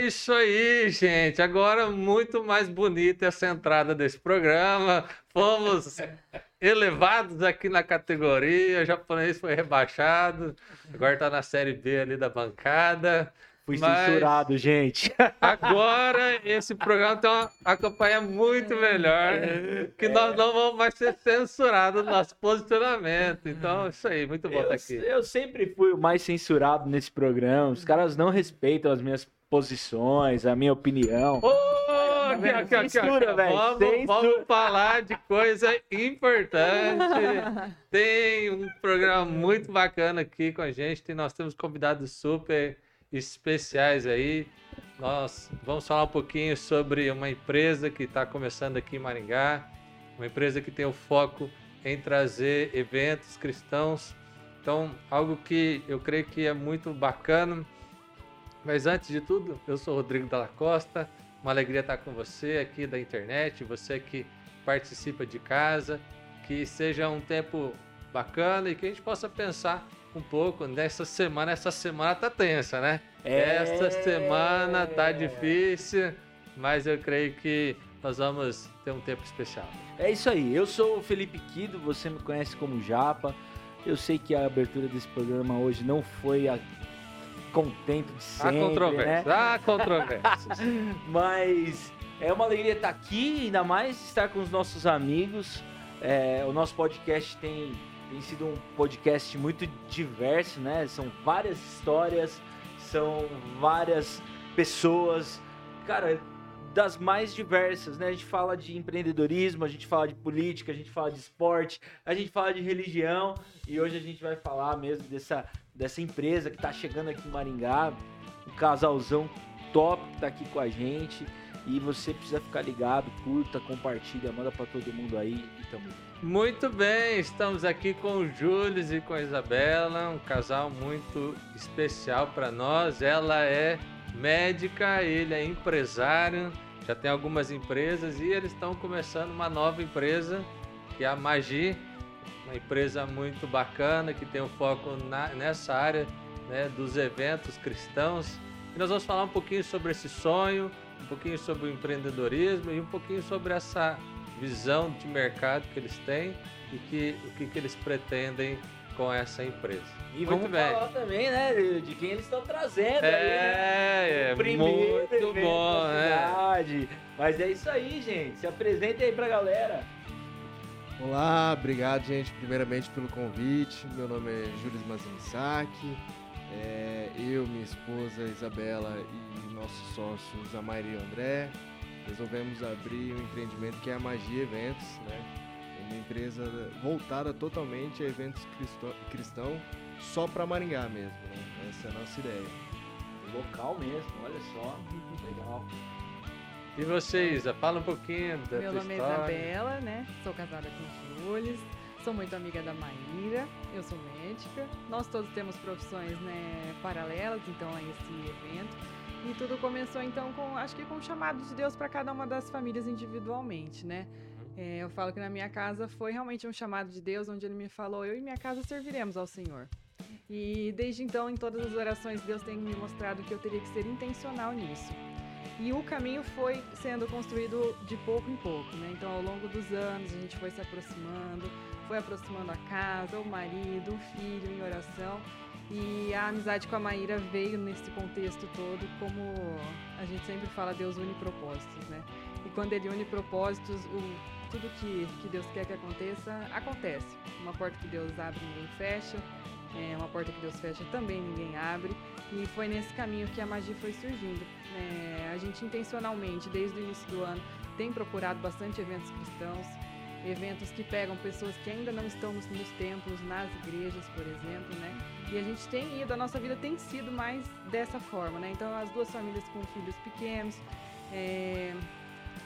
Isso aí, gente. Agora muito mais bonita essa entrada desse programa. Fomos elevados aqui na categoria. O japonês foi rebaixado. Agora está na série B ali da bancada. Fui Mas censurado, gente. Agora esse programa tem uma, campanha muito melhor, que nós não vamos mais ser censurados no nosso posicionamento. Então, isso aí, muito bom estar aqui. Eu sempre fui o mais censurado nesse programa. Os caras não respeitam as minhas posições, a minha opinião. Oh, aqui, aqui, aqui, Censura, velho. Vamos, vamos falar de coisa importante. Tem um programa muito bacana aqui com a gente. Nós temos convidados super especiais aí. Nós vamos falar um pouquinho sobre uma empresa que está começando aqui em Maringá, uma empresa que tem o foco em trazer eventos cristãos. Então, algo que eu creio que é muito bacana. Mas antes de tudo, eu sou Rodrigo Dalla Costa. Uma alegria estar com você aqui da internet, você que participa de casa. Que seja um tempo bacana e que a gente possa pensar um pouco nessa semana. Essa semana tá tensa, né? É... Essa semana tá difícil, mas eu creio que nós vamos ter um tempo especial. É isso aí. Eu sou o Felipe Quido, você me conhece como Japa. Eu sei que a abertura desse programa hoje não foi a contento de sempre, Há controvérsias, né? há controvérsias. mas é uma alegria estar aqui, ainda mais estar com os nossos amigos. É, o nosso podcast tem tem sido um podcast muito diverso, né? São várias histórias, são várias pessoas, cara, das mais diversas, né? A gente fala de empreendedorismo, a gente fala de política, a gente fala de esporte, a gente fala de religião e hoje a gente vai falar mesmo dessa, dessa empresa que está chegando aqui em Maringá, um casalzão top que está aqui com a gente. E você precisa ficar ligado, curta, compartilha, manda para todo mundo aí e tamo muito bem, estamos aqui com o Júlio e com a Isabela, um casal muito especial para nós. Ela é médica, ele é empresário, já tem algumas empresas e eles estão começando uma nova empresa que é a Magi, uma empresa muito bacana que tem um foco na, nessa área né, dos eventos cristãos. E nós vamos falar um pouquinho sobre esse sonho, um pouquinho sobre o empreendedorismo e um pouquinho sobre essa visão de mercado que eles têm e que, o que, que eles pretendem com essa empresa. E muito vamos bem. falar também, né, de quem eles estão trazendo. É, aí, né? é primeiro muito bom, né? Mas é isso aí, gente. Se apresente aí pra galera. Olá, obrigado, gente, primeiramente pelo convite. Meu nome é Júlio Mazinsaki. É, eu, minha esposa Isabela e nossos sócios Amairi e André resolvemos abrir um empreendimento que é a Magia Eventos, né? Uma empresa voltada totalmente a eventos cristão, só para Maringá mesmo, né? Essa é a nossa ideia. Local mesmo, olha só, legal. E você, Isa, fala um pouquinho da Meu nome história. é Isabela, né? Sou casada com o Júlio, sou muito amiga da Maíra, eu sou médica. Nós todos temos profissões né, paralelas, então, a esse evento. E tudo começou então com, acho que com o chamado de Deus para cada uma das famílias individualmente, né? É, eu falo que na minha casa foi realmente um chamado de Deus, onde ele me falou: eu e minha casa serviremos ao Senhor. E desde então, em todas as orações, Deus tem me mostrado que eu teria que ser intencional nisso. E o caminho foi sendo construído de pouco em pouco, né? Então, ao longo dos anos, a gente foi se aproximando, foi aproximando a casa, o marido, o filho em oração. E a amizade com a Maíra veio nesse contexto todo, como a gente sempre fala, Deus une propósitos, né? E quando ele une propósitos, o, tudo que, que Deus quer que aconteça, acontece. Uma porta que Deus abre, ninguém fecha. É, uma porta que Deus fecha, também ninguém abre. E foi nesse caminho que a magia foi surgindo. É, a gente intencionalmente, desde o início do ano, tem procurado bastante eventos cristãos, eventos que pegam pessoas que ainda não estão nos, nos templos, nas igrejas, por exemplo, né? E a gente tem ido, a nossa vida tem sido mais dessa forma, né? Então, as duas famílias com filhos pequenos, é,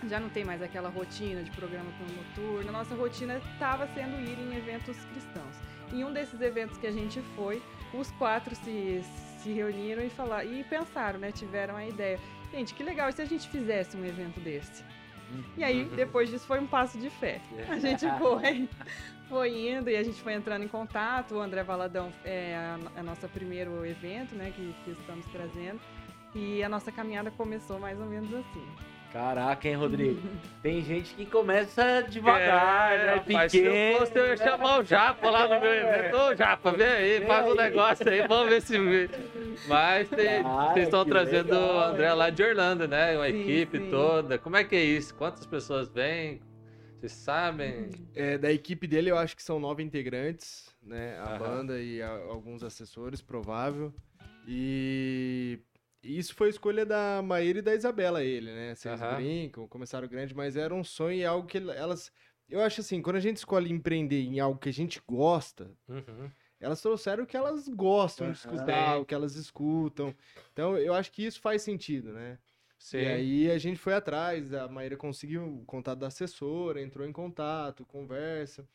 já não tem mais aquela rotina de programa noturno. A nossa rotina estava sendo ir em eventos cristãos. Em um desses eventos que a gente foi, os quatro se, se reuniram e, falaram, e pensaram, né? Tiveram a ideia. Gente, que legal, e se a gente fizesse um evento desse? E aí, uhum. depois disso, foi um passo de fé. A gente foi foi indo e a gente foi entrando em contato. O André Valadão é a, a nosso primeiro evento, né, que, que estamos trazendo. E a nossa caminhada começou mais ou menos assim. Caraca, hein, Rodrigo? Tem gente que começa devagar, é, né? Rapaz, pequeno. Se eu fosse, eu ia chamar o Japa lá no meu evento. Ô, Japa, vem aí, vem faz aí. um negócio aí, vamos ver se... Mas tem, vocês estão trazendo legal, o André lá de Orlando, né? Uma sim, equipe sim. toda. Como é que é isso? Quantas pessoas vêm? Vocês sabem? É, da equipe dele, eu acho que são nove integrantes, né? A Aham. banda e a, alguns assessores, provável. E isso foi escolha da Maíra e da Isabela, ele, né? Vocês uhum. brincam, começaram grande, mas era um sonho e algo que elas. Eu acho assim, quando a gente escolhe empreender em algo que a gente gosta, uhum. elas trouxeram o que elas gostam de escutar, o que elas escutam. Então, eu acho que isso faz sentido, né? Sim. E aí a gente foi atrás, a Maíra conseguiu o contato da assessora, entrou em contato, conversa,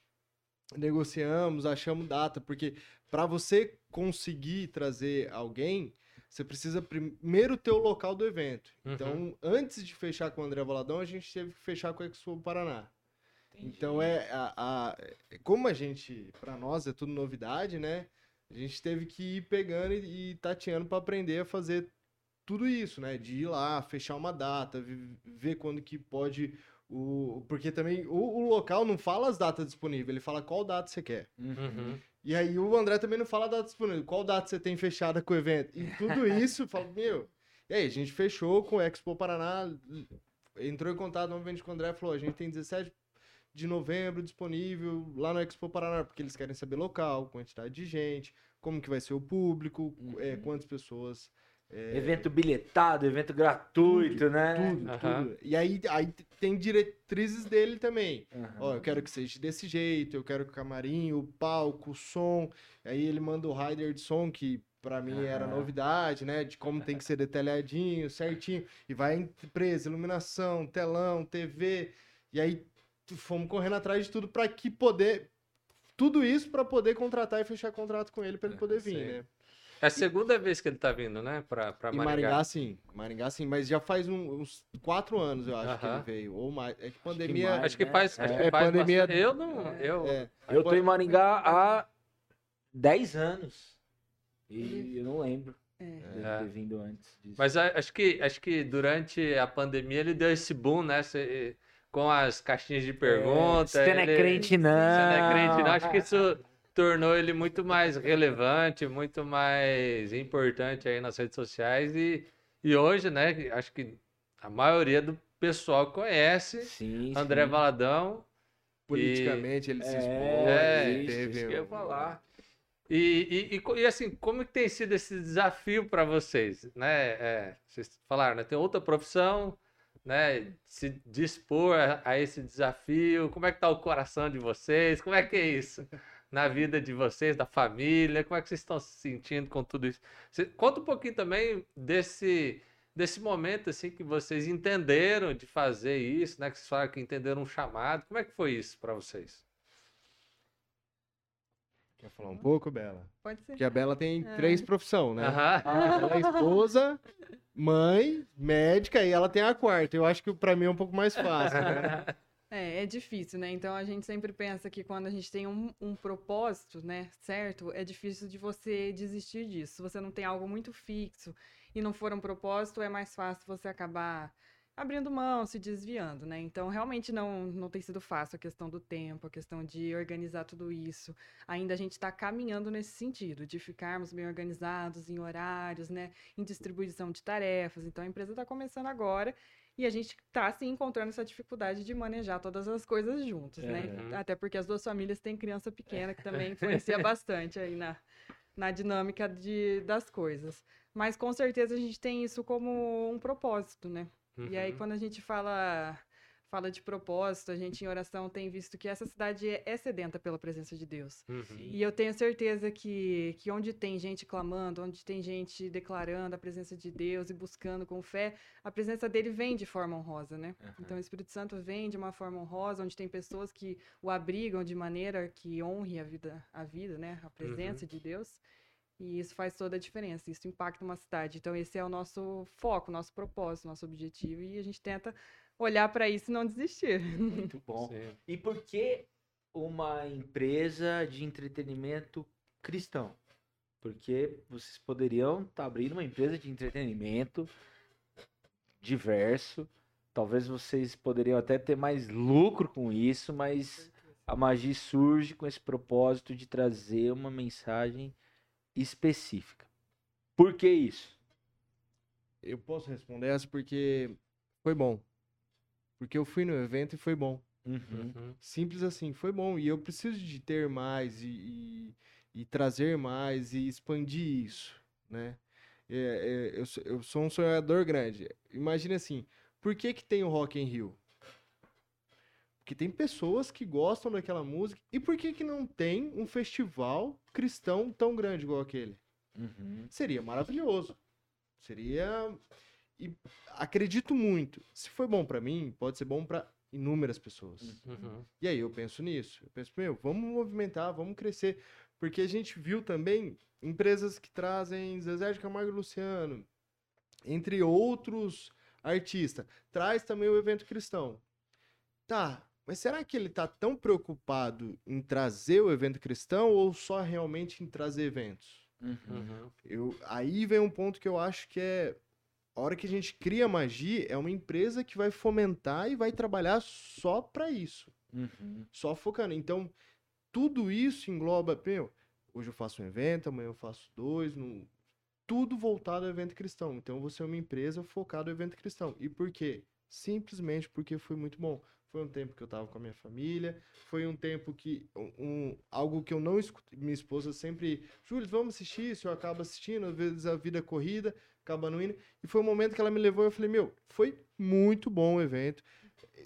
negociamos, achamos data, porque para você conseguir trazer alguém, você precisa primeiro ter o local do evento. Uhum. Então, antes de fechar com o André Valadão, a gente teve que fechar com o Expo Paraná. Entendi. Então, é a, a, como a gente, para nós, é tudo novidade, né? A gente teve que ir pegando e, e tateando para aprender a fazer tudo isso, né? De ir lá, fechar uma data, ver quando que pode o, porque também o, o, local não fala as datas disponíveis, ele fala qual data você quer. Uhum. E aí o André também não fala a data disponível, qual data você tem fechada com o evento. E tudo isso, fala, meu. E aí, a gente fechou com o Expo Paraná, entrou em contato novamente com o André falou: a gente tem 17 de novembro disponível lá no Expo Paraná, porque eles querem saber local, quantidade de gente, como que vai ser o público, é, uhum. é, quantas pessoas é... Evento bilhetado, evento gratuito, tudo, né? Tudo, uhum. tudo. E aí, aí tem diretrizes dele também. Uhum. Ó, eu quero que seja desse jeito, eu quero que o camarim, o palco, o som. Aí ele manda o rider de som, que para mim uhum. era novidade, né? De como tem que ser detalhadinho, certinho. E vai empresa, iluminação, telão, TV. E aí fomos correndo atrás de tudo para que poder. Tudo isso para poder contratar e fechar contrato com ele para ele poder vir, né? É a segunda vez que ele tá vindo, né? Pra, pra Maringá. Maringá, sim. Maringá, sim. Mas já faz um, uns quatro anos, eu acho, uh -huh. que ele veio. Ou mais. É que pandemia. Acho que, mais, acho que faz. Acho é, que faz pandemia. Bastante. Eu não. Eu, é. eu tô em Maringá há 10 anos. E eu não lembro. É. De ter é. vindo antes disso. Mas acho que, acho que durante a pandemia ele deu esse boom, né? com as caixinhas de perguntas. É, você não é crente, não. Você não é crente, não. Acho que isso tornou ele muito mais relevante, muito mais importante aí nas redes sociais e, e hoje, né, acho que a maioria do pessoal conhece sim, André sim. Valadão. Politicamente e... ele se expôs, é, isso, teve... Isso que eu ia falar. E, e, e, e, assim, como que tem sido esse desafio para vocês, né? É, vocês falaram, né? Tem outra profissão, né? Se dispor a, a, esse desafio. Como é que tá o coração de vocês? Como é que é isso? Na vida de vocês, da família? Como é que vocês estão se sentindo com tudo isso? Você, conta um pouquinho também desse, desse momento assim que vocês entenderam de fazer isso, né? Que vocês falaram que entenderam um chamado. Como é que foi isso para vocês? Quer falar um pouco, Bela? Pode ser. Porque a Bela tem é. três profissões, né? Ela é esposa, mãe, médica e ela tem a quarta. Eu acho que para mim é um pouco mais fácil, né? É, é difícil, né? Então a gente sempre pensa que quando a gente tem um, um propósito, né, certo, é difícil de você desistir disso. Se você não tem algo muito fixo e não for um propósito, é mais fácil você acabar abrindo mão, se desviando, né? Então, realmente não, não tem sido fácil a questão do tempo, a questão de organizar tudo isso. Ainda a gente está caminhando nesse sentido, de ficarmos bem organizados em horários, né? Em distribuição de tarefas. Então, a empresa está começando agora e a gente está assim, encontrando essa dificuldade de manejar todas as coisas juntos, né? Uhum. Até porque as duas famílias têm criança pequena, que também influencia bastante aí na, na dinâmica de, das coisas. Mas com certeza a gente tem isso como um propósito, né? Uhum. E aí, uhum. quando a gente fala fala de propósito, a gente em oração tem visto que essa cidade é, é sedenta pela presença de Deus. Uhum. E eu tenho certeza que, que onde tem gente clamando, onde tem gente declarando a presença de Deus e buscando com fé, a presença dele vem de forma honrosa, né? Uhum. Então o Espírito Santo vem de uma forma honrosa, onde tem pessoas que o abrigam de maneira que honre a vida, a vida, né? A presença uhum. de Deus. E isso faz toda a diferença, isso impacta uma cidade. Então, esse é o nosso foco, nosso propósito, nosso objetivo, e a gente tenta olhar para isso e não desistir. Muito bom. Sim. E por que uma empresa de entretenimento cristão? Porque vocês poderiam estar tá abrindo uma empresa de entretenimento diverso. Talvez vocês poderiam até ter mais lucro com isso, mas a magia surge com esse propósito de trazer uma mensagem específica. Por que isso? Eu posso responder essa porque foi bom. Porque eu fui no evento e foi bom. Uhum. uhum. Simples assim, foi bom. E eu preciso de ter mais e, e, e trazer mais e expandir isso, né? É, é, eu, eu, sou um sonhador grande. Imagine assim, por que que tem o Rock in Rio? Porque tem pessoas que gostam daquela música. E por que que não tem um festival cristão tão grande igual aquele? Uhum. Seria maravilhoso. Seria e acredito muito. Se foi bom para mim, pode ser bom para inúmeras pessoas. Uhum. E aí eu penso nisso. Eu penso, meu, vamos movimentar, vamos crescer. Porque a gente viu também empresas que trazem Zezé de Camargo e Luciano, entre outros artistas. Traz também o evento cristão. Tá, mas será que ele está tão preocupado em trazer o evento cristão ou só realmente em trazer eventos? Uhum. Eu, aí vem um ponto que eu acho que é a hora que a gente cria magia, é uma empresa que vai fomentar e vai trabalhar só para isso. Uhum. Só focando. Então, tudo isso engloba. Meu, hoje eu faço um evento, amanhã eu faço dois, no, tudo voltado ao evento cristão. Então, você é uma empresa focada no evento cristão. E por quê? Simplesmente porque foi muito bom. Foi um tempo que eu estava com a minha família, foi um tempo que um, algo que eu não escutei, minha esposa sempre, Júlio, vamos assistir isso, eu acabo assistindo, às vezes a vida corrida, acaba não indo. E foi um momento que ela me levou e eu falei, meu, foi muito bom o evento.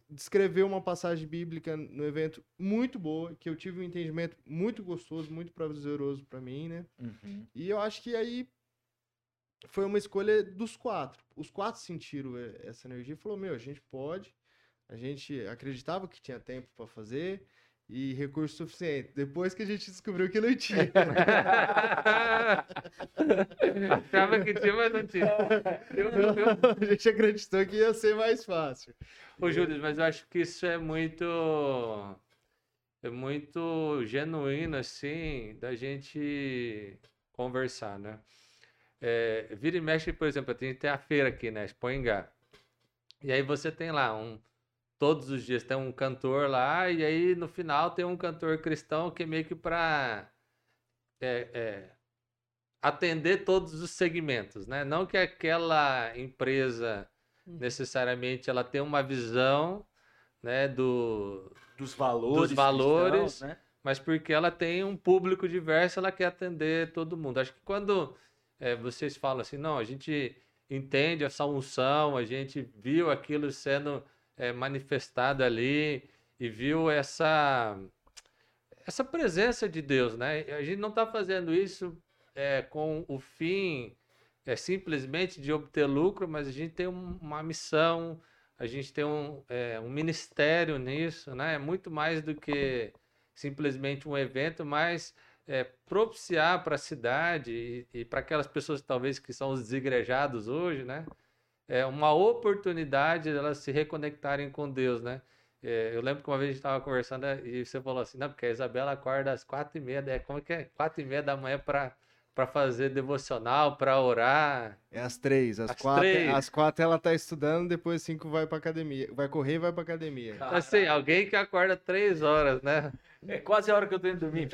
Descreveu uma passagem bíblica no evento muito boa, que eu tive um entendimento muito gostoso, muito prazeroso para mim, né? Uhum. E eu acho que aí foi uma escolha dos quatro. Os quatro sentiram essa energia e falou, meu, a gente pode. A gente acreditava que tinha tempo para fazer e recurso suficiente. Depois que a gente descobriu que não tinha. Achava que tinha, mas não tinha. Eu, eu... A gente acreditou que ia ser mais fácil. Ô, Júlio, mas eu acho que isso é muito. É muito genuíno, assim, da gente conversar, né? É, vira e mexe, por exemplo, tem, tem a feira aqui, né? Expoingá. E aí você tem lá um todos os dias tem um cantor lá, e aí no final tem um cantor cristão que é meio que para é, é, atender todos os segmentos, né? Não que aquela empresa uhum. necessariamente ela tenha uma visão né, do, dos valores, dos valores cristãos, né? mas porque ela tem um público diverso, ela quer atender todo mundo. Acho que quando é, vocês falam assim, não, a gente entende essa unção, a gente viu aquilo sendo é, manifestada ali e viu essa essa presença de Deus, né? A gente não está fazendo isso é, com o fim é simplesmente de obter lucro, mas a gente tem um, uma missão, a gente tem um, é, um ministério nisso, né? É muito mais do que simplesmente um evento, mas é, propiciar para a cidade e, e para aquelas pessoas talvez que são os desigrejados hoje, né? É uma oportunidade de elas se reconectarem com Deus, né? É, eu lembro que uma vez a gente estava conversando e você falou assim, não, porque a Isabela acorda às quatro e meia, né? como é que é? Quatro e meia da manhã para para fazer devocional, para orar. É às três, às, às quatro, três. às quatro ela tá estudando, depois cinco vai para academia, vai correr e vai para academia. Caraca. Assim, alguém que acorda três horas, né? É quase a hora que eu tô indo dormir.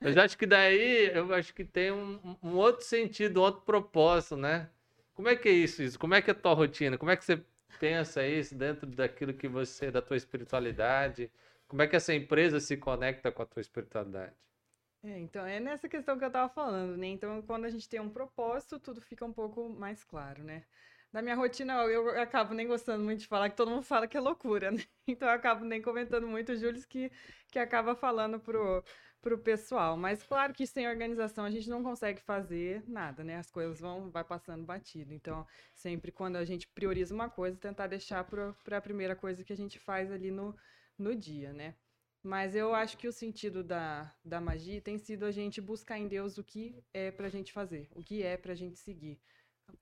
Mas acho que daí, eu acho que tem um, um outro sentido, um outro propósito, né? Como é que é isso, isso? Como é que é a tua rotina? Como é que você pensa isso dentro daquilo que você, da tua espiritualidade? Como é que essa empresa se conecta com a tua espiritualidade? É, então, é nessa questão que eu estava falando, né? Então, quando a gente tem um propósito, tudo fica um pouco mais claro, né? Na minha rotina, eu acabo nem gostando muito de falar, que todo mundo fala que é loucura, né? Então, eu acabo nem comentando muito o Júlio, que, que acaba falando pro, para o pessoal. Mas claro que sem organização a gente não consegue fazer nada, né? As coisas vão vai passando batido. Então, sempre quando a gente prioriza uma coisa, tentar deixar para a primeira coisa que a gente faz ali no, no dia, né? Mas eu acho que o sentido da, da magia tem sido a gente buscar em Deus o que é para a gente fazer, o que é para a gente seguir,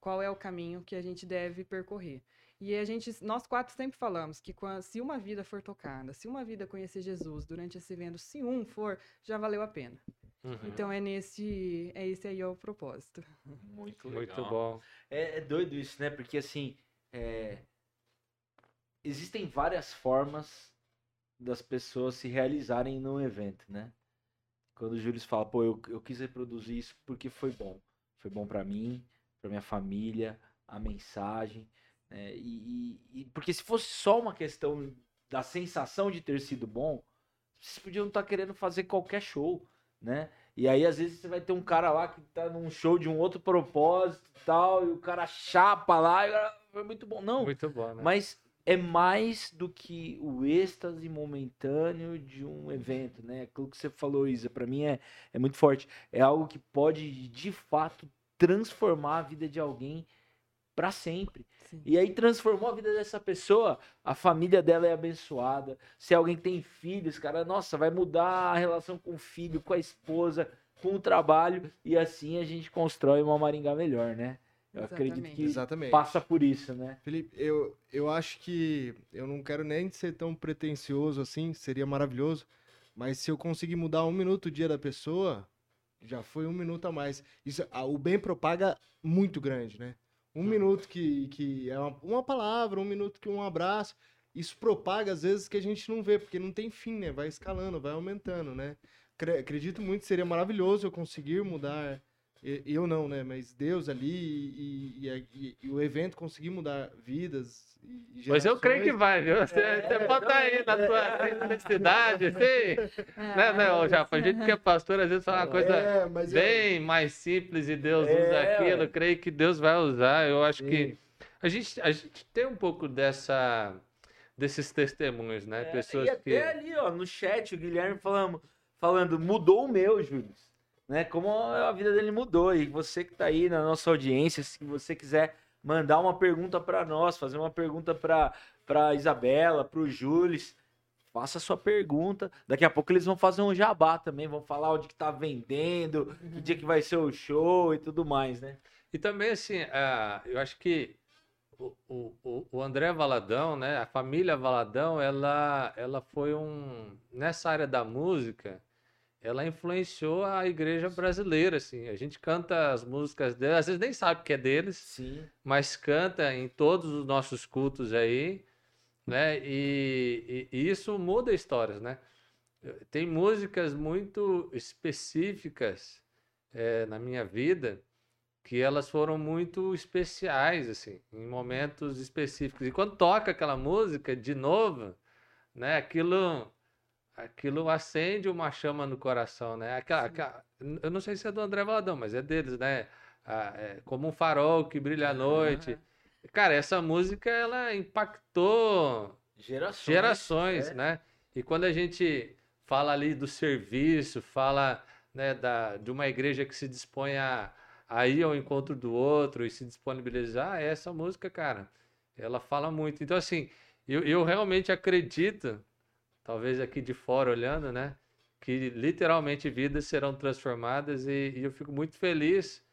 qual é o caminho que a gente deve percorrer. E a gente, nós quatro sempre falamos que quando, se uma vida for tocada, se uma vida conhecer Jesus durante esse evento, se um for, já valeu a pena. Uhum. Então é nesse, é esse aí é o propósito. Muito legal. Muito bom. É, é doido isso, né? Porque assim, é... existem várias formas das pessoas se realizarem num evento, né? Quando o Júlio fala, pô, eu, eu quis reproduzir isso porque foi bom. Foi bom para mim, para minha família, a mensagem. Né? E, e, e, porque se fosse só uma questão da sensação de ter sido bom, vocês podiam estar tá querendo fazer qualquer show né? E aí, às vezes, você vai ter um cara lá que tá num show de um outro propósito e tal, e o cara chapa lá, e foi muito bom. Não. Muito bom, né? Mas é mais do que o êxtase momentâneo de um evento, né? Aquilo que você falou, Isa, para mim é, é muito forte. É algo que pode, de fato, transformar a vida de alguém para sempre. Sim. E aí transformou a vida dessa pessoa, a família dela é abençoada. Se alguém tem filhos, cara, nossa, vai mudar a relação com o filho, com a esposa, com o trabalho e assim a gente constrói uma Maringá melhor, né? Eu Exatamente. acredito que Exatamente. passa por isso, né? Felipe, eu, eu acho que eu não quero nem ser tão pretencioso assim, seria maravilhoso, mas se eu conseguir mudar um minuto o dia da pessoa, já foi um minuto a mais. Isso, o bem propaga muito grande, né? Um minuto que, que é uma, uma palavra, um minuto que um abraço. Isso propaga, às vezes, que a gente não vê, porque não tem fim, né? Vai escalando, vai aumentando, né? Acredito muito, seria maravilhoso eu conseguir mudar eu não, né? Mas Deus ali e, e, e, e o evento conseguir mudar vidas. Mas eu creio que vai, viu? Você, é, você pode estar aí na tua necessidade, assim. É, né, né, Japa? A gente que é pastor, às vezes fala uma coisa é, bem mais simples e Deus é, usa aquilo. Eu creio que Deus vai usar. Eu acho Sim. que a gente, a gente tem um pouco dessa desses testemunhos, né? É, Pessoas e até que... ali, ó, no chat, o Guilherme falando, falando mudou o meu, Júlio né? Como a vida dele mudou. E você que está aí na nossa audiência, se você quiser mandar uma pergunta para nós, fazer uma pergunta para para Isabela, para o Júlio, faça a sua pergunta. Daqui a pouco eles vão fazer um jabá também, vão falar onde que tá vendendo, que dia que vai ser o show e tudo mais, né? E também assim, uh, eu acho que o, o, o André Valadão, né, a família Valadão, ela, ela foi um nessa área da música ela influenciou a igreja brasileira, assim. A gente canta as músicas dela, às vezes nem sabe que é deles, Sim. mas canta em todos os nossos cultos aí, né? E, e, e isso muda histórias, né? Tem músicas muito específicas é, na minha vida que elas foram muito especiais, assim, em momentos específicos. E quando toca aquela música de novo, né? Aquilo aquilo acende uma chama no coração, né? Aquela, aquela, eu não sei se é do André Valadão, mas é deles, né? Ah, é, como um farol que brilha à noite. Cara, essa música ela impactou gerações, gerações é. né? E quando a gente fala ali do serviço, fala né, da, de uma igreja que se dispõe a, a ir ao encontro do outro e se disponibilizar, essa música, cara, ela fala muito. Então, assim, eu, eu realmente acredito talvez aqui de fora olhando, né? Que literalmente vidas serão transformadas e, e eu fico muito feliz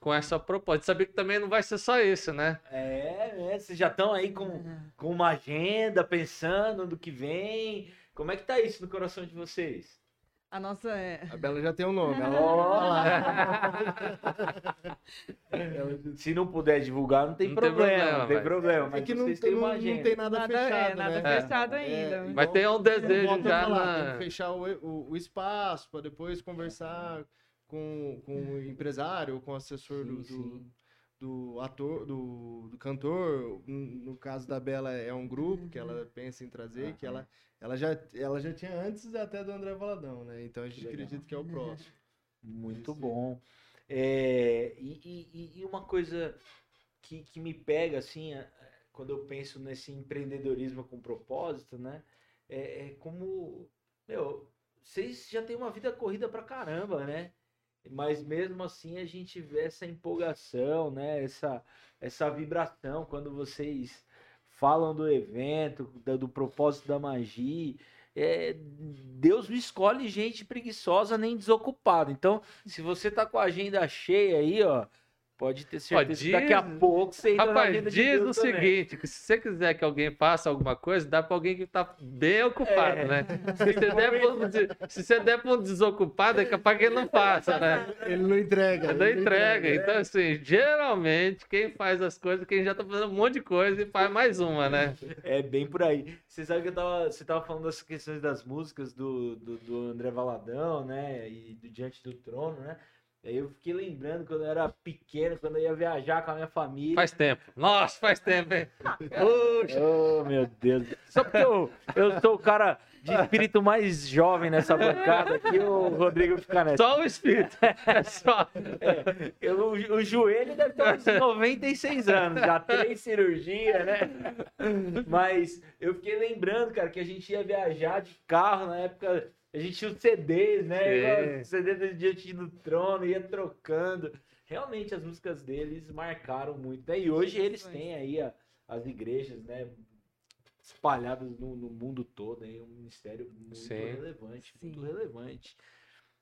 com essa proposta. Saber que também não vai ser só isso, né? É, é vocês já estão aí com, com uma agenda, pensando no que vem. Como é que tá isso no coração de vocês? A nossa é. A Bela já tem um nome. Se não puder divulgar, não tem não problema. Tem problema não tem problema. Mas é que não tem, não, não, tem nada, nada fechado. É, nada né? fechado é. ainda. É, mas tem um desejo já. Falar, na... fechar o, o, o espaço para depois conversar com, com o empresário, com o assessor sim, do, do do ator, do, do cantor, no caso da Bela é um grupo que ela pensa em trazer, que ela, ela, já, ela já tinha antes até do André Valadão, né? Então a gente acredita que é o próximo. Muito Esse... bom. É, e, e, e, uma coisa que, que me pega, assim, é, quando eu penso nesse empreendedorismo com propósito, né? É, é como, meu, vocês já têm uma vida corrida pra caramba, né? Mas mesmo assim a gente vê essa empolgação, né? Essa, essa vibração quando vocês falam do evento, do, do propósito da magia. É, Deus não escolhe gente preguiçosa nem desocupada. Então, se você tá com a agenda cheia aí, ó, Pode ter certeza diz, que daqui a pouco você entra Rapaz, diz de o também. seguinte, que se você quiser que alguém faça alguma coisa, dá para alguém que tá bem ocupado, é. né? Se você, der pra, se você der para um desocupado, é capaz que ele não faça, né? Ele não entrega. Ele não entrega. entrega. Então, assim, geralmente, quem faz as coisas, quem já tá fazendo um monte de coisa e faz mais uma, né? É bem por aí. Você sabe que eu tava, você tava falando das questões das músicas do, do, do André Valadão, né? E do Diante do Trono, né? Aí eu fiquei lembrando quando eu era pequeno, quando eu ia viajar com a minha família. Faz tempo. Nossa, faz tempo, hein? Puxa. Oh, meu Deus. Só porque eu, eu sou o cara de espírito mais jovem nessa bancada aqui, o Rodrigo fica nessa. Só o espírito. É só. É, eu, o joelho deve ter uns 96 anos, já três cirurgias, né? Mas eu fiquei lembrando, cara, que a gente ia viajar de carro na época a gente tinha os CDs, né? É. CD do Diante do Trono, ia trocando. Realmente as músicas deles marcaram muito. Né? E hoje eles têm aí a, as igrejas, né? Espalhadas no, no, mundo todo, aí, um ministério muito Sim. relevante, Sim. muito relevante.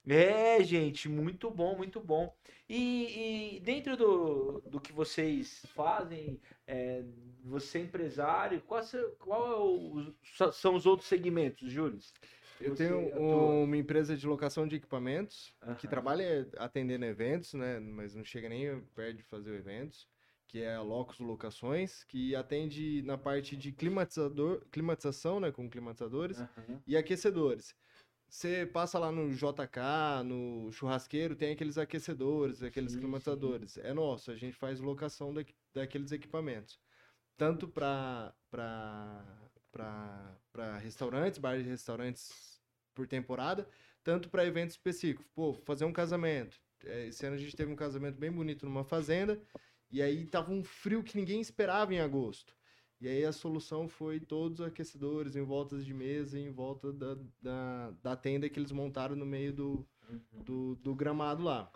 É, gente, muito bom, muito bom. E, e dentro do, do que vocês fazem, é, você é empresário, qual, qual é o, são os outros segmentos, Júlio? Eu tenho uma empresa de locação de equipamentos uhum. que trabalha atendendo eventos, né? Mas não chega nem perto de fazer eventos, que é a Locus Locações, que atende na parte de climatizador, climatização, né? Com climatizadores uhum. e aquecedores. Você passa lá no JK, no churrasqueiro, tem aqueles aquecedores, aqueles sim, climatizadores. Sim. É nosso, a gente faz locação da, daqueles equipamentos. Tanto para para restaurantes, bares de restaurantes por temporada, tanto para eventos específicos. Pô, fazer um casamento. É, esse ano a gente teve um casamento bem bonito numa fazenda, e aí tava um frio que ninguém esperava em agosto. E aí a solução foi todos os aquecedores em voltas de mesa, em volta da, da, da tenda que eles montaram no meio do, do, do gramado lá.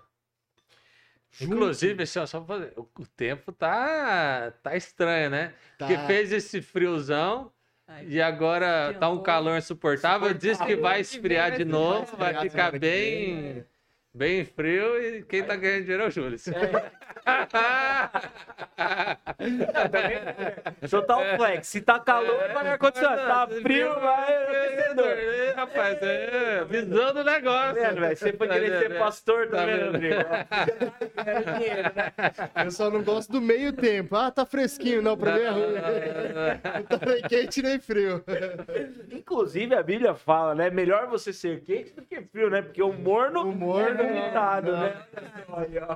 Inclusive, assim, só fazer, o tempo tá, tá estranho, né? Tá. Porque fez esse friozão, Ai, e agora tá um calor insuportável. Diz que vai esfriar de novo, vai ficar bem, bem frio e quem tá ganhando dinheiro é o Júlio. É. Total flex. Se tá calor, vai ar-condicionado. Tá frio, vai aquecedor. Rapaz, é visão do negócio. Tá você foi querer ser pastor tá também, Rodrigo. Eu só não gosto do meio tempo. Ah, tá fresquinho. Não, pra mim é ruim. Não tá nem quente nem frio. Inclusive, a Bíblia fala, né? Melhor você ser quente do que frio, né? Porque o morno, o morno limitado, né?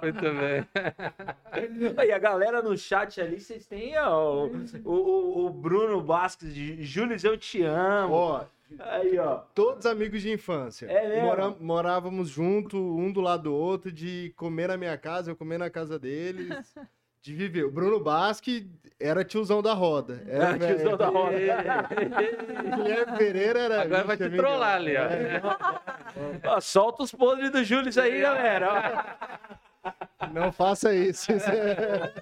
Muito bem. E a galera no chat ali, vocês têm ó, o, o, o, Bruno Basques de Júlio, eu te amo. Ó, Aí, ó. Todos amigos de infância. É mesmo? Mora, morávamos junto, um do lado do outro, de comer na minha casa, eu comer na casa deles. De viver. O Bruno Basque era tiozão da roda. Era, era tiozão da roda. Guilherme Pereira era. Agora vai te trollar ali, ó. É. ó. Solta os podres do Júlio aí, galera. Não faça isso. isso é...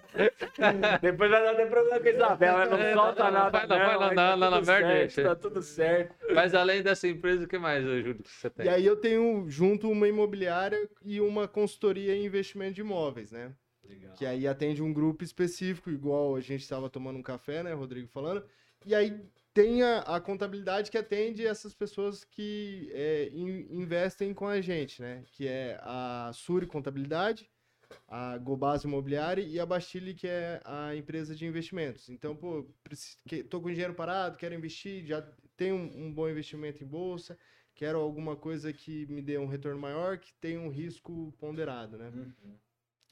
Depois vai dar até problema com a Isabela, não é, solta não, nada. Vai, não, vai, não, não, não, não, certo, Tá tudo certo. Mas além dessa empresa, o que mais, Júlio, que você tem? E aí eu tenho junto uma imobiliária e uma consultoria em investimento de imóveis, né? Legal. Que aí atende um grupo específico, igual a gente estava tomando um café, né, Rodrigo falando. E aí tem a, a contabilidade que atende essas pessoas que é, in, investem com a gente, né? Que é a Suri Contabilidade, a Gobase Imobiliária e a Bastille, que é a empresa de investimentos. Então, pô, tô com dinheiro parado, quero investir, já tenho um, um bom investimento em bolsa, quero alguma coisa que me dê um retorno maior, que tenha um risco ponderado, né? Uhum.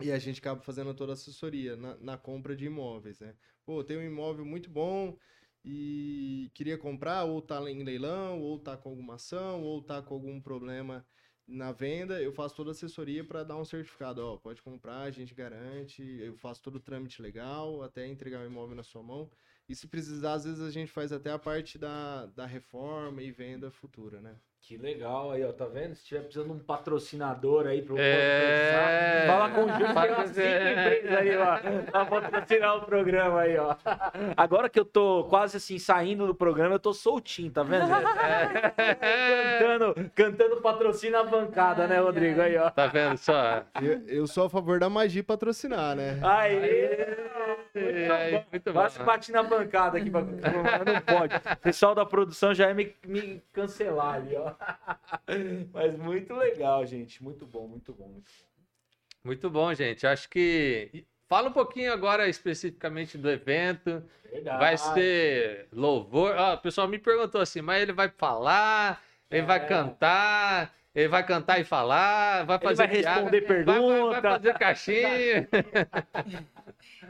E a gente acaba fazendo toda a assessoria na, na compra de imóveis, né? Pô, tem um imóvel muito bom, e queria comprar, ou tá em leilão, ou tá com alguma ação, ou tá com algum problema na venda, eu faço toda a assessoria para dar um certificado, ó, pode comprar, a gente garante, eu faço todo o trâmite legal até entregar o imóvel na sua mão. E se precisar, às vezes a gente faz até a parte da, da reforma e venda futura, né? Que legal aí, ó, tá vendo? Se tiver precisando de um patrocinador aí pro é... fala com o Júlio, tem umas cinco empresas aí, ó, pra patrocinar o programa aí, ó. Agora que eu tô quase assim, saindo do programa, eu tô soltinho, tá vendo? É. cantando, cantando patrocina a bancada, né, Rodrigo? Aí, ó. Tá vendo só? Eu, eu sou a favor da magia patrocinar, né? Aí! Muito bom. Quase bati na bancada aqui, mas não pode. O pessoal da produção já ia me, me cancelar ali, ó. Mas muito legal, gente. Muito bom, muito bom, muito bom. Muito bom, gente. Acho que. Fala um pouquinho agora especificamente do evento. Verdade. Vai ser louvor. Ah, o pessoal me perguntou assim, mas ele vai falar, ele é. vai cantar, ele vai cantar e falar, vai fazer. Ele vai responder perguntas. Vai, vai, vai fazer caixinha.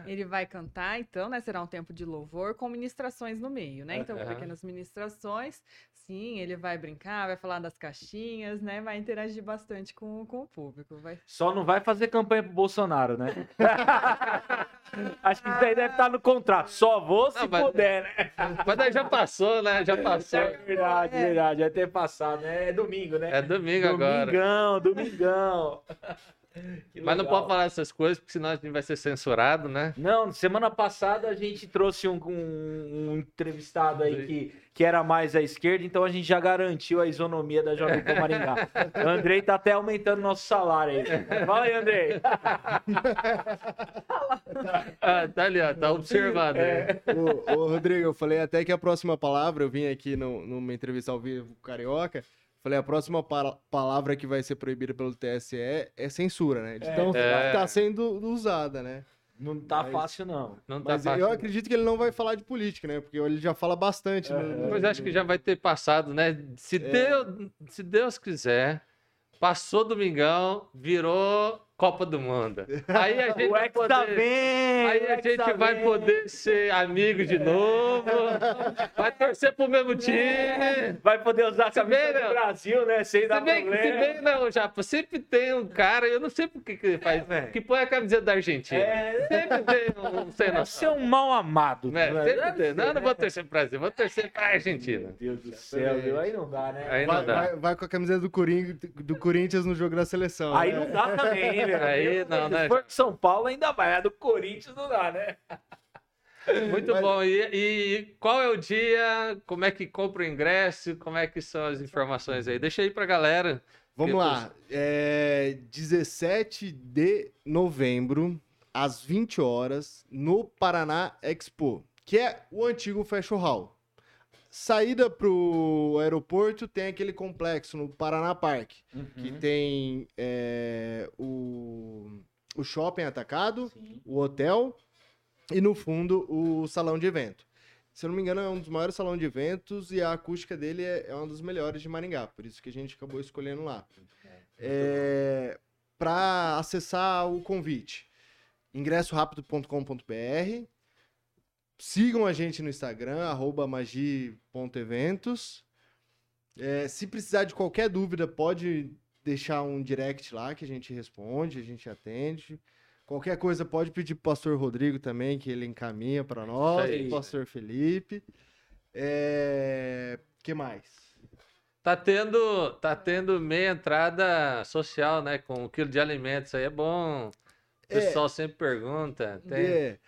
Ele vai cantar, então, né? Será um tempo de louvor com ministrações no meio, né? Então, uhum. pequenas ministrações. Sim, ele vai brincar, vai falar das caixinhas, né? Vai interagir bastante com, com o público. Vai... Só não vai fazer campanha pro Bolsonaro, né? Acho que isso aí deve estar no contrato. Só vou se não, mas, puder, né? Mas daí já passou, né? Já passou. É verdade, é. verdade. Vai ter passado, né? É domingo, né? É domingo agora. Domingão, domingão. Mas não pode falar essas coisas, porque senão a gente vai ser censurado, né? Não, semana passada a gente trouxe um, um, um entrevistado aí que, que era mais à esquerda, então a gente já garantiu a isonomia da Jovem Pan Maringá. o Andrei tá até aumentando nosso salário aí. Fala aí, Andrei. ah, tá ali, ó, tá observado. É. Ô, ô, Rodrigo, eu falei até que a próxima palavra, eu vim aqui no, numa entrevista ao vivo Carioca, Falei, a próxima palavra que vai ser proibida pelo TSE é censura, né? Então é. tá sendo usada, né? Não tá mas, fácil, não. não tá mas fácil. eu acredito que ele não vai falar de política, né? Porque ele já fala bastante. É, no, mas acho que já vai ter passado, né? Se, é. Deus, se Deus quiser, passou domingão, virou Copa do Mundo. Aí a gente vai poder, tá bem, aí a gente vai bem. poder ser amigo de novo, vai torcer pro mesmo time, vai poder usar a camisa do Brasil, né? Sem se dar bem, problema. Se bem, não, Japa, sempre tem um cara, eu não sei por que, que ele faz, é, que põe a camiseta da Argentina. É... Sempre tem um sem noção. Você é um mal amado. Né? Sempre tem. Não, não vou torcer pro Brasil, vou torcer pra Argentina. Meu Deus do céu, viu? Aí não dá, né? Aí não vai, dá. Vai, vai, com a camiseta do, Coring, do Corinthians no jogo da seleção. Aí né? não dá também, Aí não, né? Se for de São Paulo, ainda vai. A do Corinthians não dá, né? Muito Mas... bom. E, e, qual é o dia? Como é que compra o ingresso? Como é que são as informações aí? Deixa aí pra galera. Vamos lá. É 17 de novembro, às 20 horas, no Paraná Expo, que é o antigo Fashion Hall saída pro aeroporto tem aquele complexo no Paraná Park, uhum. que tem é, o, o shopping atacado, Sim. o hotel e no fundo o salão de evento. Se eu não me engano, é um dos maiores salões de eventos e a acústica dele é, é uma das melhores de Maringá, por isso que a gente acabou escolhendo lá. É, é Para acessar o convite, ingressorapido.com.br Sigam a gente no Instagram, magi.eventos. É, se precisar de qualquer dúvida, pode deixar um direct lá que a gente responde, a gente atende. Qualquer coisa pode pedir pro pastor Rodrigo também, que ele encaminha para nós, pastor Felipe. É... que mais? Tá tendo, tá tendo meia entrada social, né? Com um quilo de alimentos aí é bom. O é. pessoal é, sempre pergunta. Tem... É.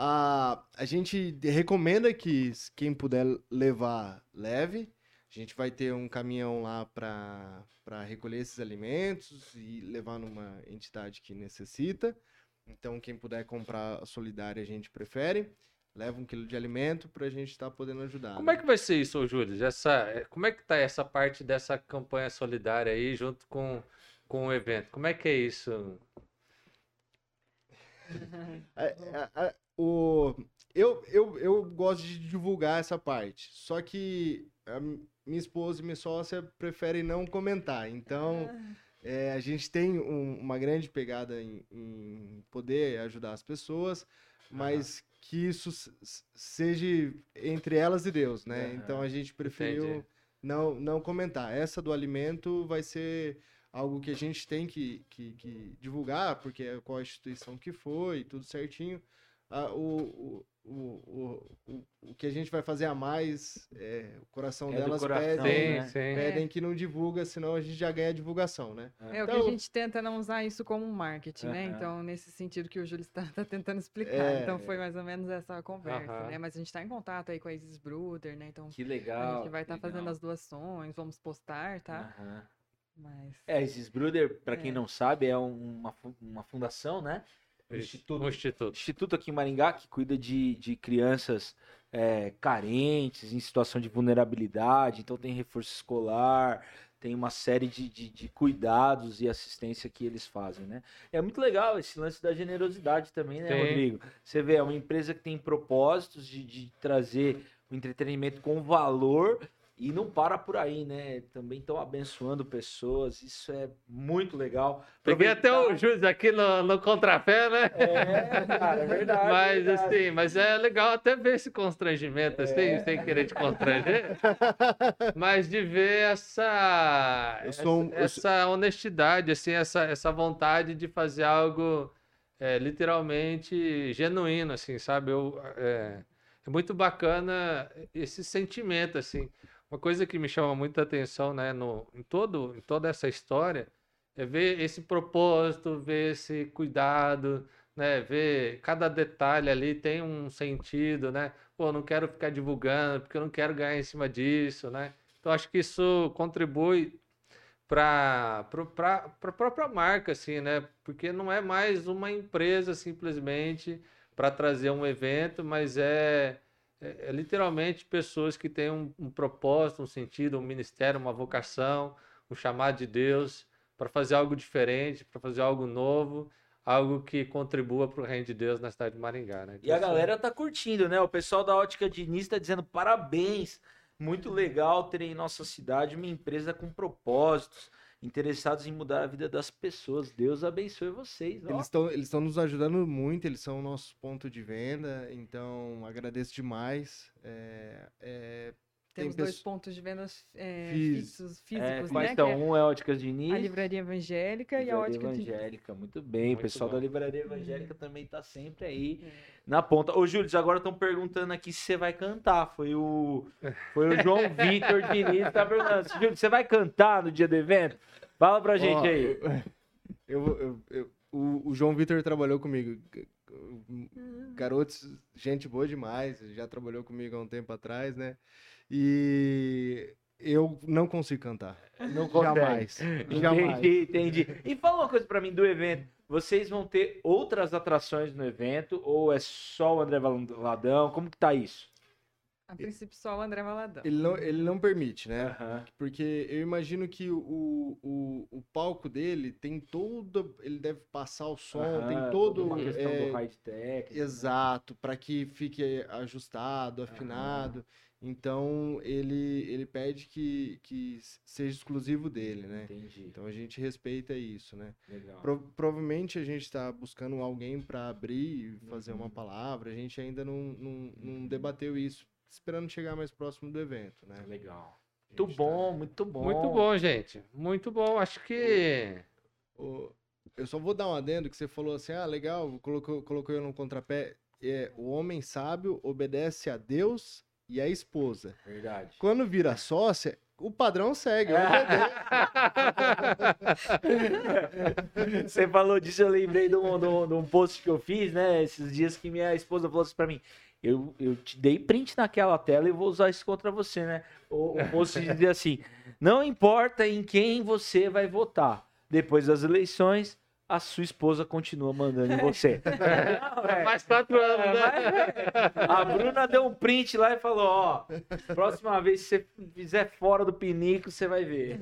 A, a gente recomenda que quem puder levar, leve. A gente vai ter um caminhão lá para recolher esses alimentos e levar numa entidade que necessita. Então, quem puder comprar a solidária, a gente prefere. Leva um quilo de alimento para a gente estar tá podendo ajudar. Como né? é que vai ser isso, Júlio? Essa, é, como é que tá essa parte dessa campanha solidária aí junto com, com o evento? Como é que é isso? a, a, o, eu, eu, eu gosto de divulgar essa parte. Só que a minha esposa e minha sócia preferem não comentar. Então, ah. é, a gente tem um, uma grande pegada em, em, poder ajudar as pessoas, mas que isso seja entre elas e Deus, né? Então, a gente preferiu não, não comentar. Essa do alimento vai ser algo que a gente tem que, que, que divulgar, porque é qual a instituição que foi, tudo certinho a, o, o, o, o que a gente vai fazer a mais, é, o coração é delas coração, pedem, né? pedem é. que não divulga, senão a gente já ganha divulgação, né? É, então, o que a então gente tenta não usar isso como marketing, uh -huh. né? Então, nesse sentido que o Júlio está, tá tentando explicar. É, então, foi mais ou menos essa conversa, uh -huh. né? Mas a gente está em contato aí com a Isis Bruder, né? Então, que legal. A gente vai estar tá fazendo as doações, vamos postar, tá? Uh -huh. Mas... É, Isis Bruder, para quem é. não sabe, é uma, uma fundação, né? Instituto, um instituto. instituto aqui em Maringá que cuida de, de crianças é, carentes, em situação de vulnerabilidade, então tem reforço escolar, tem uma série de, de, de, cuidados e assistência que eles fazem, né? É muito legal esse lance da generosidade também, né. Rodrigo? Você vê, é uma empresa que tem propósitos de, de trazer o entretenimento com valor e não para por aí, né? Também estão abençoando pessoas, isso é muito legal. Peguei até o Júlio aqui no, no Contrafé, né? É, cara, é verdade. mas é verdade. assim, mas é legal até ver esse constrangimento, assim, é. sem querer te constranger, mas de ver essa, um, essa, honestidade, assim, essa, essa vontade de fazer algo é, literalmente genuíno, assim, sabe? Eu, é, é muito bacana esse sentimento, assim. Uma coisa que me chama muita atenção, né, no, em, todo, em toda essa história, é ver esse propósito, ver esse cuidado, né, ver cada detalhe ali tem um sentido, né? Pô, não quero ficar divulgando, porque eu não quero ganhar em cima disso, né? Então acho que isso contribui para a própria marca, assim, né? Porque não é mais uma empresa simplesmente para trazer um evento, mas é é, é literalmente pessoas que têm um, um, propósito, um sentido, um ministério, uma vocação, um chamado de Deus para fazer algo diferente, para fazer algo novo, algo que contribua para o reino de Deus na cidade de Maringá. Né? Então, e a galera tá curtindo, né? O pessoal da Ótica Diniz está dizendo parabéns, muito legal ter em nossa cidade uma empresa com propósitos interessados em mudar a vida das pessoas. Deus abençoe vocês. Eles estão eles nos ajudando muito, eles são o nosso ponto de venda, então agradeço demais. É, é, temos dois pessoas... pontos de vendas é, fixos, físicos, é, né? Então, um é a Óticas Diniz. A Livraria Evangélica livraria e a Ótica Evangélica, de... muito bem. Muito o pessoal bom. da Livraria Evangélica também está sempre aí é. na ponta. Ô, Júlio, agora estão perguntando aqui se você vai cantar. Foi o, foi o João Vitor Diniz que tá perguntando. Júlio, você vai cantar no dia do evento? Fala pra gente Ó, aí. Eu, eu, eu, o, o João Vitor trabalhou comigo. Garotos, gente boa demais, já trabalhou comigo há um tempo atrás, né? E eu não consigo cantar. Não Jamais. Jamais. Entendi, entendi. E fala uma coisa para mim do evento. Vocês vão ter outras atrações no evento ou é só o André Valadão? Como que tá isso? A princípio só o André Valadão. Ele não, ele não permite, né? Porque eu imagino que o, o, o palco dele tem todo. Ele deve passar o som, tem todo. Uma questão é, do high-tech. Né? Exato, para que fique ajustado, afinado. Então ele, ele pede que, que seja exclusivo dele, né? Entendi. Então a gente respeita isso, né? Legal. Pro, provavelmente a gente está buscando alguém para abrir e fazer uhum. uma palavra. A gente ainda não, não, não debateu isso, esperando chegar mais próximo do evento, né? Legal. Muito bom, tá... muito bom. Muito bom, gente. Muito bom. Acho que. O, eu só vou dar um adendo que você falou assim: ah, legal, colocou, colocou eu no contrapé. É, o homem sábio obedece a Deus e a esposa. Verdade. Quando vira sócia, o padrão segue. Você falou disso, eu lembrei de um, de, um, de um, post que eu fiz, né? Esses dias que minha esposa falou assim pra mim. Eu, eu te dei print naquela tela e vou usar isso contra você, né? O, o post dizia assim: não importa em quem você vai votar. Depois das eleições, a sua esposa continua mandando em você. Não, é. Mais quatro anos, né? É. A Bruna deu um print lá e falou: ó, próxima vez que você fizer fora do pinico, você vai ver.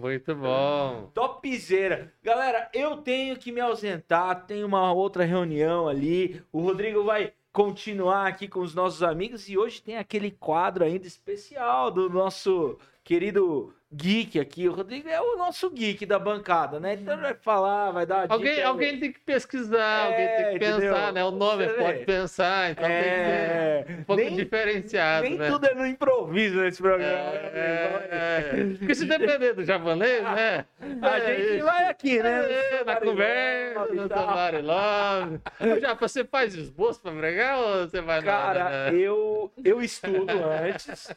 Muito bom. Topzera. Galera, eu tenho que me ausentar, tem uma outra reunião ali. O Rodrigo vai continuar aqui com os nossos amigos e hoje tem aquele quadro ainda especial do nosso querido geek aqui. O Rodrigo é o nosso geek da bancada, né? Então ele vai falar, vai dar alguém, dica. Alguém tem que pesquisar, é, alguém tem que entendeu? pensar, né? O nome Você pode vê? pensar, então é... tem que ser um pouco nem, diferenciado, nem né? tudo é no improviso nesse programa. É, é, Porque se depender do japonês, né? A gente vai aqui, né? É, na conversa, no Tomari Love. Já, você faz esboço pra pregar ou você vai Cara, né? eu, eu estudo antes.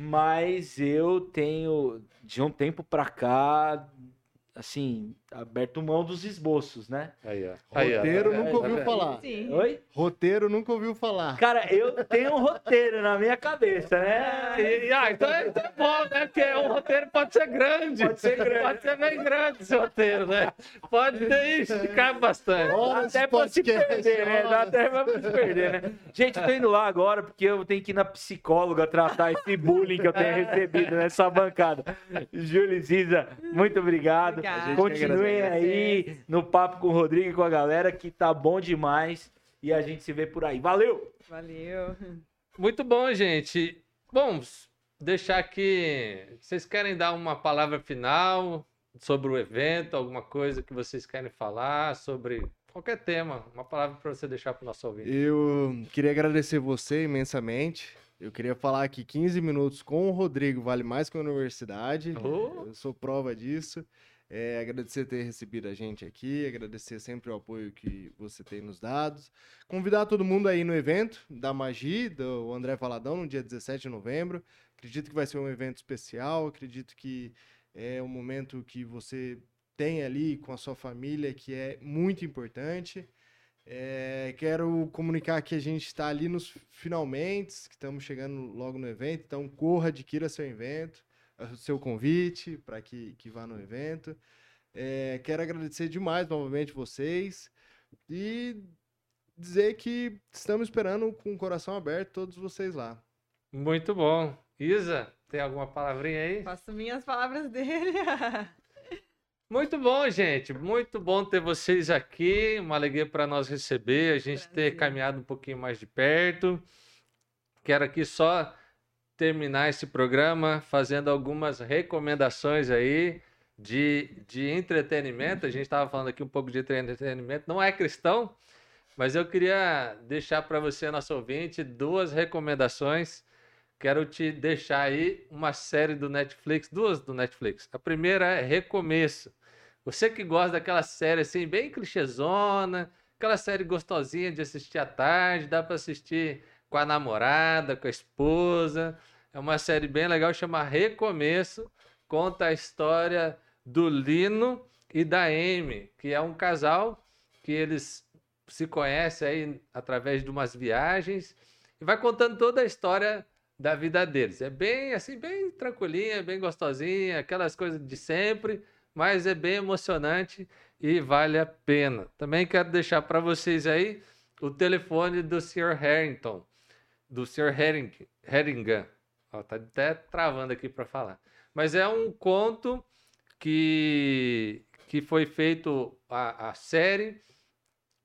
Mas eu tenho, de um tempo pra cá, assim, aberto mão dos esboços, né? Aí, ó. Roteiro nunca ouviu falar. Sim. Oi? Roteiro nunca ouviu falar. Cara, eu tenho um roteiro na minha cabeça, né? E, ah, então é, então é bom, né? Porque um roteiro pode ser grande. Pode ser grande. Pode ser bem grande esse roteiro, né? Pode ter isso, ficar bastante. Dá até pra se perder, né? Dá até pra se perder, né? Gente, eu tô indo lá agora porque eu tenho que ir na psicóloga tratar esse bullying que eu tenho recebido nessa bancada. Júlio Cisa, muito obrigado. Obrigada. Continue Continuem aí no papo com o Rodrigo e com a galera, que tá bom demais. E a gente se vê por aí. Valeu! Valeu! Muito bom, gente. Bom, deixar aqui. Vocês querem dar uma palavra final sobre o evento, alguma coisa que vocês querem falar sobre qualquer tema, uma palavra para você deixar para o nosso ouvinte. Eu queria agradecer você imensamente. Eu queria falar que 15 minutos com o Rodrigo vale mais que a universidade. Oh. Eu sou prova disso. É, agradecer ter recebido a gente aqui, agradecer sempre o apoio que você tem nos dado. Convidar todo mundo aí no evento da Magi, do André Valadão, no dia 17 de novembro. Acredito que vai ser um evento especial, acredito que é um momento que você tem ali com a sua família que é muito importante. É, quero comunicar que a gente está ali nos finalmente, que estamos chegando logo no evento, então corra, adquira seu evento o seu convite para que, que vá no evento. É, quero agradecer demais novamente vocês e dizer que estamos esperando com o coração aberto todos vocês lá. Muito bom. Isa, tem alguma palavrinha aí? Faço minhas palavras dele. Muito bom, gente. Muito bom ter vocês aqui. Uma alegria para nós receber, a gente Prazer. ter caminhado um pouquinho mais de perto. Quero aqui só terminar esse programa fazendo algumas recomendações aí de, de entretenimento. A gente estava falando aqui um pouco de entretenimento, não é cristão, mas eu queria deixar para você, nosso ouvinte, duas recomendações. Quero te deixar aí uma série do Netflix, duas do Netflix. A primeira é Recomeço. Você que gosta daquela série assim, bem clichêzona, aquela série gostosinha de assistir à tarde, dá para assistir com a namorada, com a esposa. É uma série bem legal, chama Recomeço. Conta a história do Lino e da Amy, que é um casal que eles se conhecem aí através de umas viagens e vai contando toda a história da vida deles. É bem assim, bem tranquilinha, bem gostosinha, aquelas coisas de sempre, mas é bem emocionante e vale a pena. Também quero deixar para vocês aí o telefone do Sr. Harrington do Sr. Herring, Herringham. Ó, tá até travando aqui para falar. Mas é um conto que, que foi feito a, a série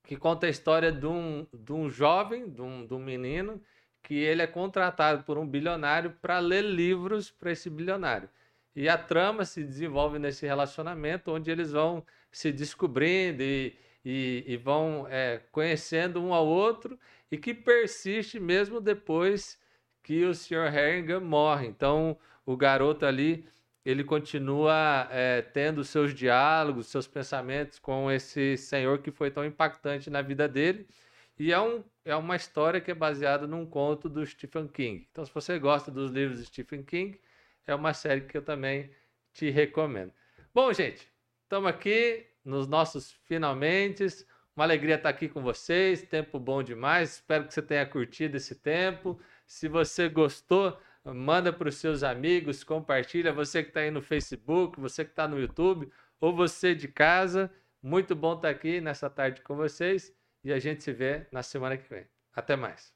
que conta a história de um, de um jovem, de um, de um menino, que ele é contratado por um bilionário para ler livros para esse bilionário. E a trama se desenvolve nesse relacionamento onde eles vão se descobrindo e, e, e vão é, conhecendo um ao outro e que persiste mesmo depois que o Sr. Harrigan morre. Então, o garoto ali, ele continua é, tendo seus diálogos, seus pensamentos com esse senhor que foi tão impactante na vida dele. E é, um, é uma história que é baseada num conto do Stephen King. Então, se você gosta dos livros de Stephen King, é uma série que eu também te recomendo. Bom, gente, estamos aqui nos nossos finalmente. Uma alegria estar aqui com vocês, tempo bom demais. Espero que você tenha curtido esse tempo. Se você gostou, manda para os seus amigos, compartilha. Você que está aí no Facebook, você que está no YouTube, ou você de casa. Muito bom estar aqui nessa tarde com vocês e a gente se vê na semana que vem. Até mais.